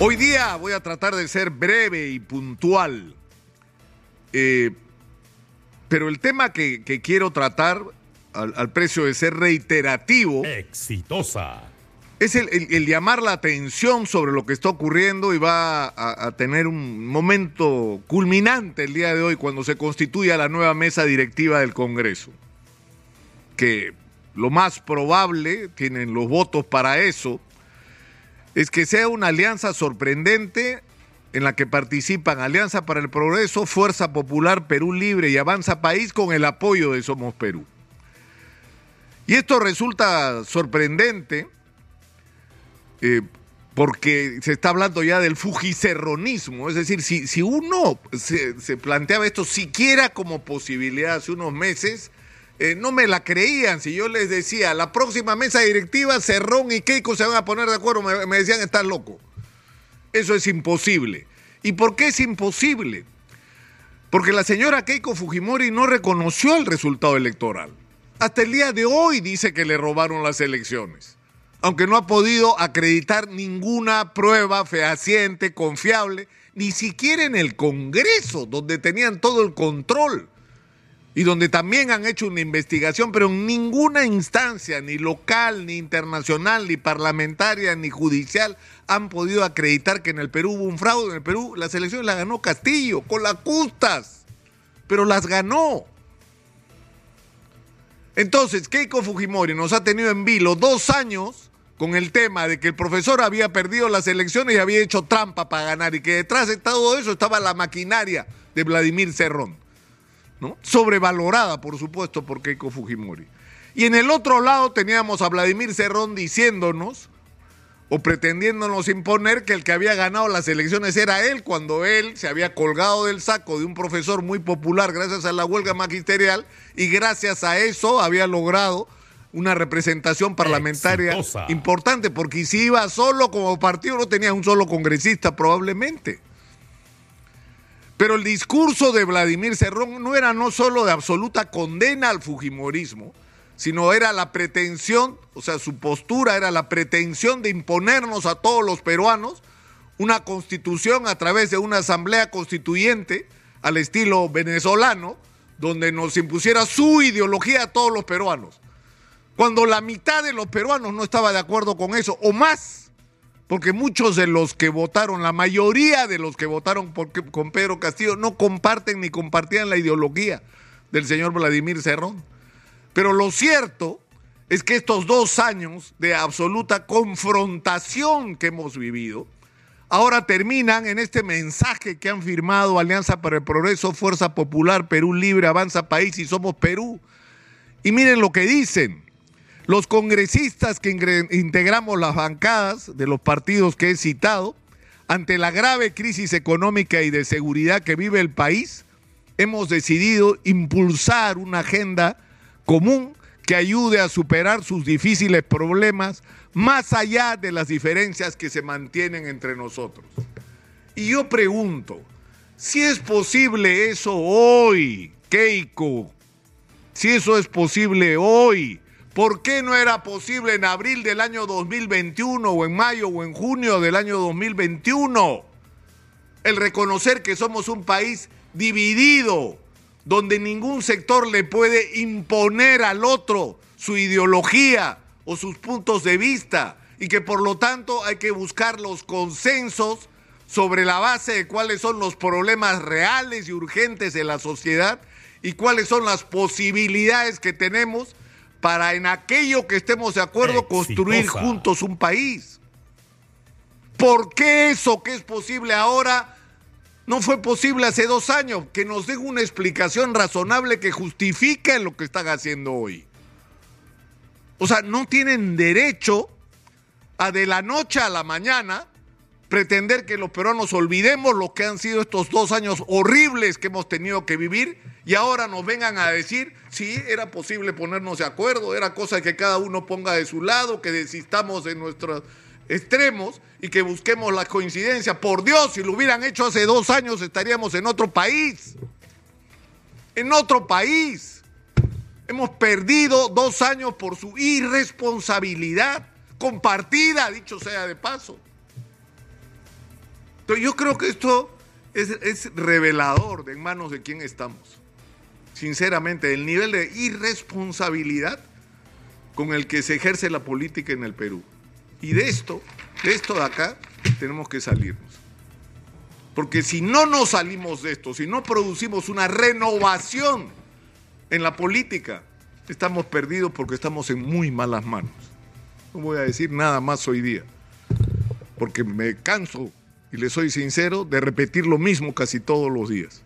Hoy día voy a tratar de ser breve y puntual. Eh, pero el tema que, que quiero tratar, al, al, precio de ser reiterativo, exitosa, es el, el, el, llamar la atención sobre lo que está ocurriendo y va a, a, tener un momento culminante el día de hoy cuando se constituya la nueva mesa directiva del Congreso. Que lo más probable, tienen los votos para eso, es que sea una alianza sorprendente en la que participan Alianza para el Progreso, Fuerza Popular Perú Libre y Avanza País con el apoyo de Somos Perú. Y esto resulta sorprendente eh, porque se está hablando ya del fujicerronismo, es decir, si, si uno se, se, planteaba esto siquiera como posibilidad hace unos meses, eh, no me la creían. Si yo les decía, la próxima mesa directiva, Cerrón y Keiko se van a poner de acuerdo, me, decían, estás loco. Eso es imposible. ¿Y por qué es imposible? Porque la señora Keiko Fujimori no reconoció el resultado electoral. Hasta el día de hoy dice que le robaron las elecciones, aunque no ha podido acreditar ninguna prueba fehaciente, confiable, ni siquiera en el Congreso, donde tenían todo el control y donde también han hecho una investigación, pero en ninguna instancia, ni local, ni internacional, ni parlamentaria, ni judicial, han podido acreditar que en el Perú hubo un fraude. En el Perú las elecciones las ganó Castillo, con las justas, pero las ganó. Entonces, Keiko Fujimori nos ha tenido en vilo dos años con el tema de que el profesor había perdido las elecciones y había hecho trampa para ganar y que detrás de todo eso estaba la maquinaria de Vladimir Cerrón. ¿No? Sobrevalorada, por supuesto, por Keiko Fujimori. Y en el otro lado teníamos a Vladimir Cerrón diciéndonos o pretendiéndonos imponer que el que había ganado las elecciones era él cuando él se había colgado del saco de un profesor muy popular gracias a la huelga magisterial y gracias a eso había logrado una representación parlamentaria Exitosa. importante porque si iba solo como partido no tenía un solo congresista probablemente. Pero el discurso de Vladimir Cerrón no era no solo de absoluta condena al Fujimorismo, sino era la pretensión, o sea, su postura era la pretensión de imponernos a todos los peruanos una constitución a través de una asamblea constituyente al estilo venezolano, donde nos impusiera su ideología a todos los peruanos. Cuando la mitad de los peruanos no estaba de acuerdo con eso, o más, porque muchos de los que votaron, la mayoría de los que votaron por, con Pedro Castillo no comparten ni compartían la ideología del señor Vladimir Cerrón. Pero lo cierto es que estos dos años de absoluta confrontación que hemos vivido, ahora terminan en este mensaje que han firmado Alianza para el Progreso, Fuerza Popular, Perú Libre, Avanza País y Somos Perú. Y miren lo que dicen. Los congresistas que integramos las bancadas de los partidos que he citado, ante la grave crisis económica y de seguridad que vive el país, hemos decidido impulsar una agenda común que ayude a superar sus difíciles problemas más allá de las diferencias que se mantienen entre nosotros. Y yo pregunto, si es posible eso hoy, Keiko, si eso es posible hoy, ¿Por qué no era posible en abril del año 2021 o en mayo o en junio del año 2021 el reconocer que somos un país dividido, donde ningún sector le puede imponer al otro su ideología o sus puntos de vista y que por lo tanto hay que buscar los consensos sobre la base de cuáles son los problemas reales y urgentes de la sociedad y cuáles son las posibilidades que tenemos para en aquello que estemos de acuerdo Exitosa. construir juntos un país. ¿Por qué eso que es posible ahora no fue posible hace dos años? Que nos den una explicación razonable que justifique lo que están haciendo hoy. O sea, no tienen derecho a de la noche a la mañana pretender que los peruanos olvidemos lo que han sido estos dos años horribles que hemos tenido que vivir y ahora nos vengan a decir, sí, era posible ponernos de acuerdo, era cosa que cada uno ponga de su lado, que desistamos de nuestros extremos y que busquemos la coincidencia. Por Dios, si lo hubieran hecho hace dos años estaríamos en otro país. En otro país. Hemos perdido dos años por su irresponsabilidad compartida, dicho sea de paso. Entonces yo creo que esto es, revelador de en manos de quién estamos. Sinceramente, el nivel de irresponsabilidad con el que se ejerce la política en el Perú. Y de esto, de esto de acá, tenemos que salirnos. Porque si no nos salimos de esto, si no producimos una renovación en la política, estamos perdidos porque estamos en muy malas manos. No voy a decir nada más hoy día, porque me canso, y le soy sincero, de repetir lo mismo casi todos los días.